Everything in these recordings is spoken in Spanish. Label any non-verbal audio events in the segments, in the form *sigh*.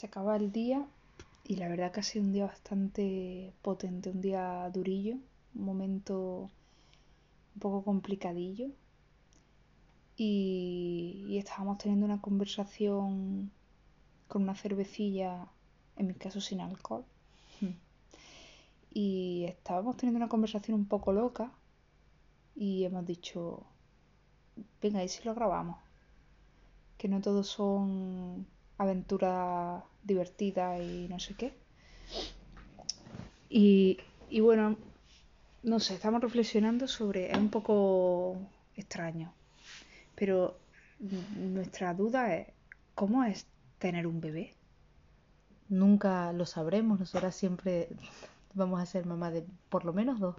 Se acaba el día y la verdad que ha sido un día bastante potente, un día durillo, un momento un poco complicadillo. Y, y estábamos teniendo una conversación con una cervecilla, en mi caso sin alcohol. Y estábamos teniendo una conversación un poco loca y hemos dicho, venga, ¿y si lo grabamos? Que no todos son aventuras divertidas y no sé qué. Y, y bueno, no sé, estamos reflexionando sobre, es un poco extraño, pero nuestra duda es, ¿cómo es tener un bebé? Nunca lo sabremos, nosotras siempre vamos a ser mamá de por lo menos dos.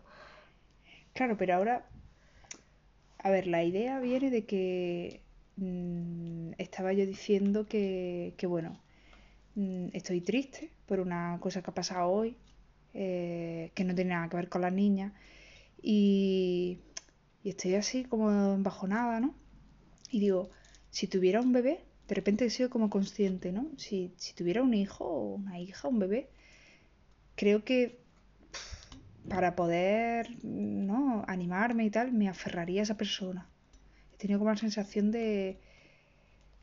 Claro, pero ahora, a ver, la idea viene de que mm, estaba yo diciendo que, que bueno, mm, estoy triste por una cosa que ha pasado hoy, eh, que no tiene nada que ver con la niña, y, y estoy así como embajonada, ¿no? Y digo, si tuviera un bebé, de repente he sido como consciente, ¿no? Si, si tuviera un hijo o una hija, un bebé, creo que para poder ¿no? animarme y tal, me aferraría a esa persona. Tenido como la sensación de,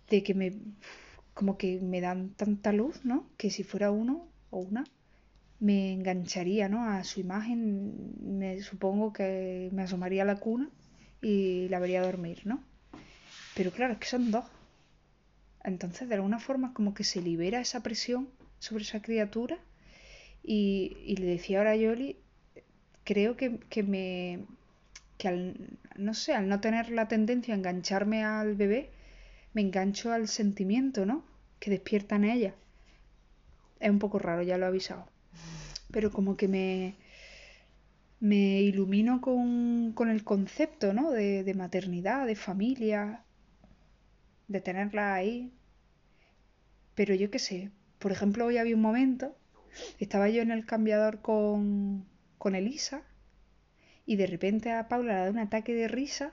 de que me como que me dan tanta luz, ¿no? Que si fuera uno o una, me engancharía, ¿no? A su imagen, me supongo que me asomaría a la cuna y la vería dormir, ¿no? Pero claro, es que son dos. Entonces, de alguna forma, como que se libera esa presión sobre esa criatura. Y, y le decía ahora a Yoli, creo que, que me. Que al. no sé, al no tener la tendencia a engancharme al bebé, me engancho al sentimiento, ¿no? Que despierta en ella. Es un poco raro, ya lo he avisado. Pero como que me. me ilumino con, con el concepto, ¿no? De, de maternidad, de familia, de tenerla ahí. Pero yo qué sé, por ejemplo, hoy había un momento, estaba yo en el cambiador con, con Elisa y de repente a Paula le da un ataque de risa,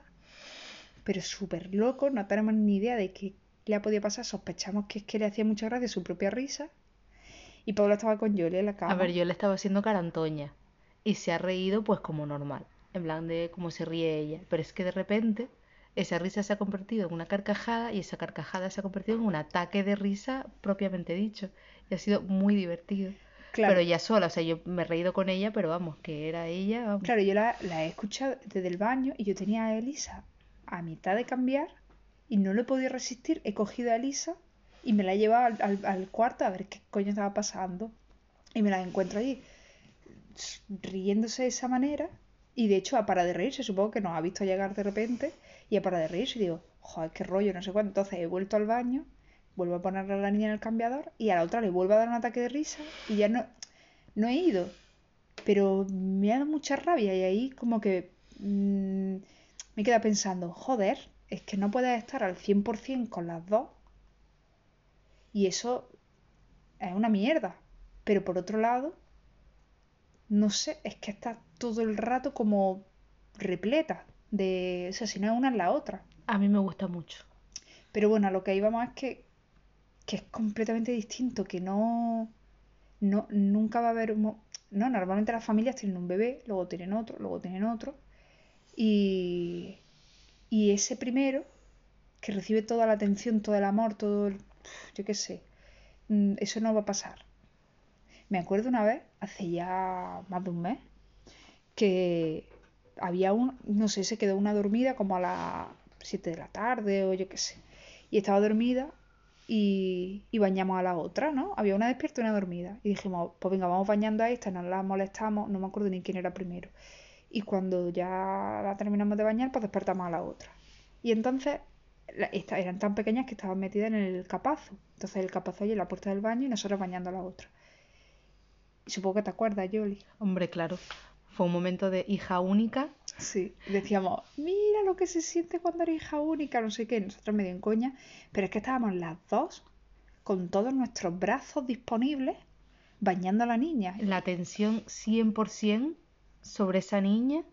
pero súper loco, no tenemos ni idea de qué le ha podido pasar, sospechamos que es que le hacía mucha gracia su propia risa y Paula estaba con Yoli en la cama. A ver, yo le estaba haciendo carantoña y se ha reído pues como normal, en plan de cómo se ríe ella, pero es que de repente esa risa se ha convertido en una carcajada y esa carcajada se ha convertido en un ataque de risa propiamente dicho. Y ha sido muy divertido. Claro. Pero ya sola, o sea, yo me he reído con ella, pero vamos, que era ella. Vamos. Claro, yo la, la he escuchado desde el baño y yo tenía a Elisa a mitad de cambiar y no lo he podido resistir. He cogido a Elisa y me la he llevado al, al, al cuarto a ver qué coño estaba pasando. Y me la encuentro allí riéndose de esa manera. Y de hecho, a para de reírse, supongo que nos ha visto llegar de repente y a para de reírse y digo, joder, qué rollo, no sé cuánto. Entonces he vuelto al baño, vuelvo a poner a la niña en el cambiador y a la otra le vuelvo a dar un ataque de risa y ya no, no he ido. Pero me ha dado mucha rabia y ahí como que mmm, me queda pensando, joder, es que no puedes estar al 100% con las dos. Y eso es una mierda. Pero por otro lado, no sé, es que está todo el rato como repleta de, o sea, si no es una es la otra. A mí me gusta mucho. Pero bueno, a lo que íbamos es que, que es completamente distinto, que no, no, nunca va a haber, no, normalmente las familias tienen un bebé, luego tienen otro, luego tienen otro, y, y ese primero, que recibe toda la atención, todo el amor, todo el, yo qué sé, eso no va a pasar. Me acuerdo una vez, hace ya más de un mes, que había un, no sé, se quedó una dormida como a las 7 de la tarde o yo qué sé. Y estaba dormida y, y, bañamos a la otra, ¿no? Había una despierta y una dormida. Y dijimos, pues venga, vamos bañando a esta, no la molestamos, no me acuerdo ni quién era primero. Y cuando ya la terminamos de bañar, pues despertamos a la otra. Y entonces la, esta, eran tan pequeñas que estaban metidas en el capazo. Entonces el capazo allí en la puerta del baño y nosotros bañando a la otra. Y supongo que te acuerdas, Yoli. Hombre, claro. Fue un momento de hija única. Sí, decíamos, mira lo que se siente cuando eres hija única, no sé qué, nosotros medio en coña, pero es que estábamos las dos con todos nuestros brazos disponibles bañando a la niña. La atención 100% sobre esa niña.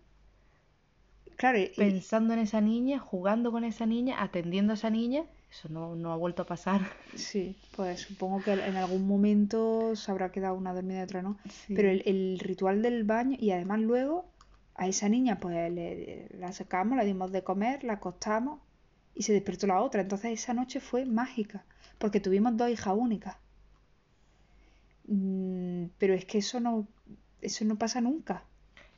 Claro, y- pensando en esa niña, jugando con esa niña, atendiendo a esa niña. Eso no, no ha vuelto a pasar. sí, pues supongo que en algún momento se habrá quedado una dormida y otra no. Sí. Pero el, el ritual del baño, y además luego a esa niña pues le- la sacamos, la dimos de comer, la acostamos y se despertó la otra. Entonces esa noche fue mágica, porque tuvimos dos hijas únicas. Mm, pero es que eso no, eso no pasa nunca.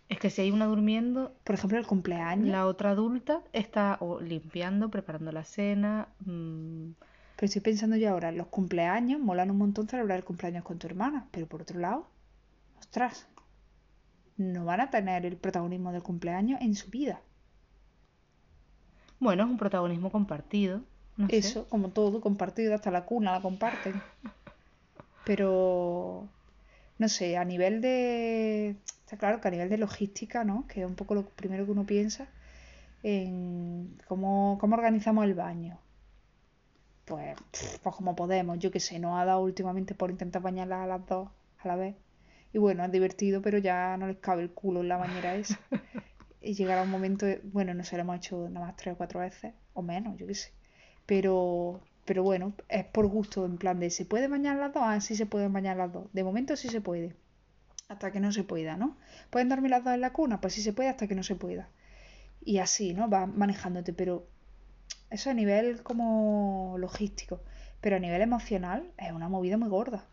Es que si hay una durmiendo, Por ejemplo, el cumpleaños. la otra adulta está o limpiando, preparando la cena. mm, Pero estoy pensando yo ahora, los cumpleaños, molan un montón celebrar el cumpleaños con tu hermana, pero por otro lado, ostras, no van a tener el protagonismo del cumpleaños en su vida. Bueno, es un protagonismo compartido. No sé. Eso, como todo, compartido, hasta la cuna la comparten. Pero, no sé, a nivel de... Está claro que a nivel de logística, ¿no? Que es un poco lo primero que uno piensa en cómo, cómo organizamos el baño. Pues, pues como podemos, yo qué sé, nos ha dado últimamente por intentar bañarlas a las dos a la vez. Y bueno, es divertido, pero ya no les cabe el culo en la bañera *laughs* esa. Y llegará un momento, de- bueno, no sé, lo hemos hecho nada más tres o cuatro veces, o menos, yo qué sé. Pero, pero bueno, es por gusto, en plan de, ¿se puede bañar las dos? Ah, sí se pueden bañar las dos. De momento sí se puede. Hasta que no se pueda, ¿no? ¿Pueden dormir las dos en la cuna? Pues sí se puede hasta que no se pueda. Y así, ¿no? Va manejándote, pero eso a nivel como logístico. Pero a nivel emocional es una movida muy gorda.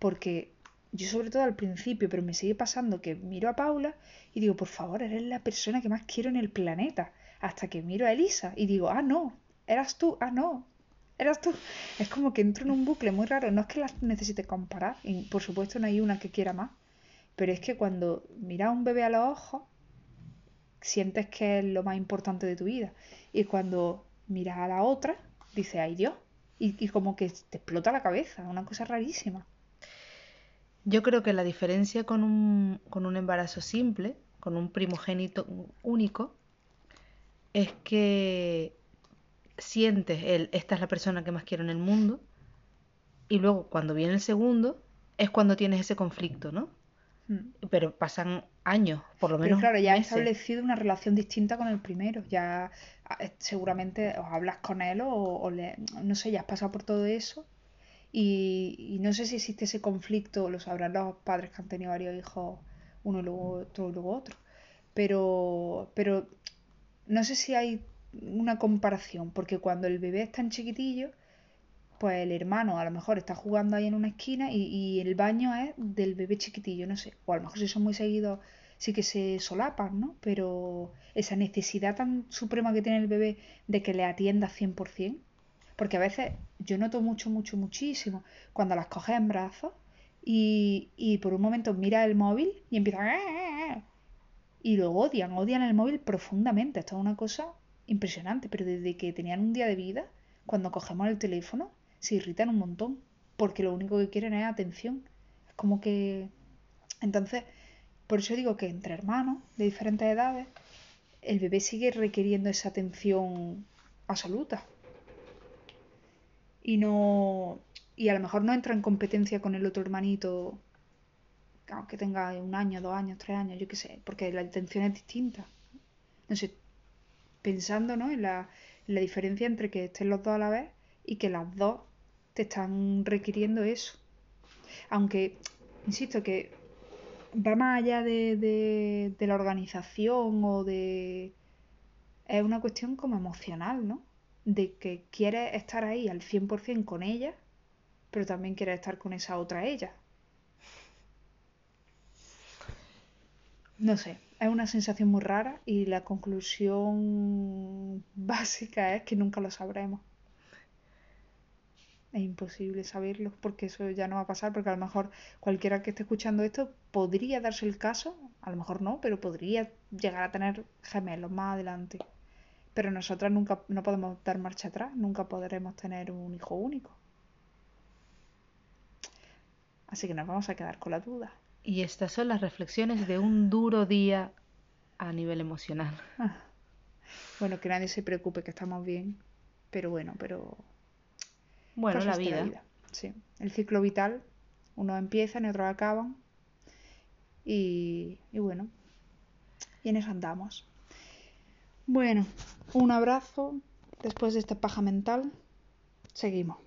Porque yo sobre todo al principio, pero me sigue pasando que miro a Paula y digo, por favor, eres la persona que más quiero en el planeta. Hasta que miro a Elisa y digo, ah, no, eras tú, ah, no, eras tú. Es como que entro en un bucle muy raro. No es que las necesite comparar, y por supuesto no hay una que quiera más. Pero es que cuando miras a un bebé a los ojos, sientes que es lo más importante de tu vida. Y cuando miras a la otra, dices, ay Dios. Y, y como que te explota la cabeza, una cosa rarísima. Yo creo que la diferencia con un, con un embarazo simple, con un primogénito único, es que sientes el, esta es la persona que más quiero en el mundo, y luego cuando viene el segundo, es cuando tienes ese conflicto, ¿no? Mm. Pero pasan años, por lo Pero menos claro, ya has establecido una relación distinta con el primero. Ya ah, eh, seguramente os hablas con él o, o le, no sé, ya has pasado por todo eso. Y, y no sé si existe ese conflicto, lo sabrán los padres que han tenido varios hijos, uno luego otro y luego otro. Pero, pero no sé si hay una comparación, porque cuando el bebé es tan chiquitillo, pues el hermano a lo mejor está jugando ahí en una esquina y, y el baño es del bebé chiquitillo, no sé. O a lo mejor si son muy seguidos sí que se solapan, ¿no? Pero esa necesidad tan suprema que tiene el bebé de que le atienda 100%, porque a veces yo noto mucho, mucho, muchísimo cuando las coges en brazos y, y por un momento mira el móvil y empiezan a... Y lo odian, odian el móvil profundamente. Esto es una cosa impresionante, pero desde que tenían un día de vida, cuando cogemos el teléfono, se irritan un montón, porque lo único que quieren es atención. Es como que... Entonces, por eso digo que entre hermanos de diferentes edades, el bebé sigue requiriendo esa atención absoluta. Y no... Y a lo mejor no entra en competencia con el otro hermanito, aunque tenga un año, dos años, tres años, yo qué sé, porque la atención es distinta. No sé, pensando ¿no? en, la, en la diferencia entre que estén los dos a la vez y que las dos te están requiriendo eso. Aunque, insisto, que va más allá de, de, de la organización o de... Es una cuestión como emocional, ¿no? De que quieres estar ahí al 100% con ella, pero también quieres estar con esa otra ella. No sé, es una sensación muy rara y la conclusión *laughs* básica es que nunca lo sabremos. Es imposible saberlo porque eso ya no va a pasar porque a lo mejor cualquiera que esté escuchando esto podría darse el caso, a lo mejor no, pero podría llegar a tener gemelos más adelante. Pero nosotras nunca no podemos dar marcha atrás, nunca podremos tener un hijo único. Así que nos vamos a quedar con la duda. Y estas son las reflexiones de un duro día a nivel emocional. Ah. Bueno, que nadie se preocupe, que estamos bien. Pero bueno, pero Bueno, la vida. Sí. El ciclo vital, unos empiezan y otros acaban. Y, y bueno, y en eso andamos. Bueno, un abrazo después de esta paja mental. Seguimos.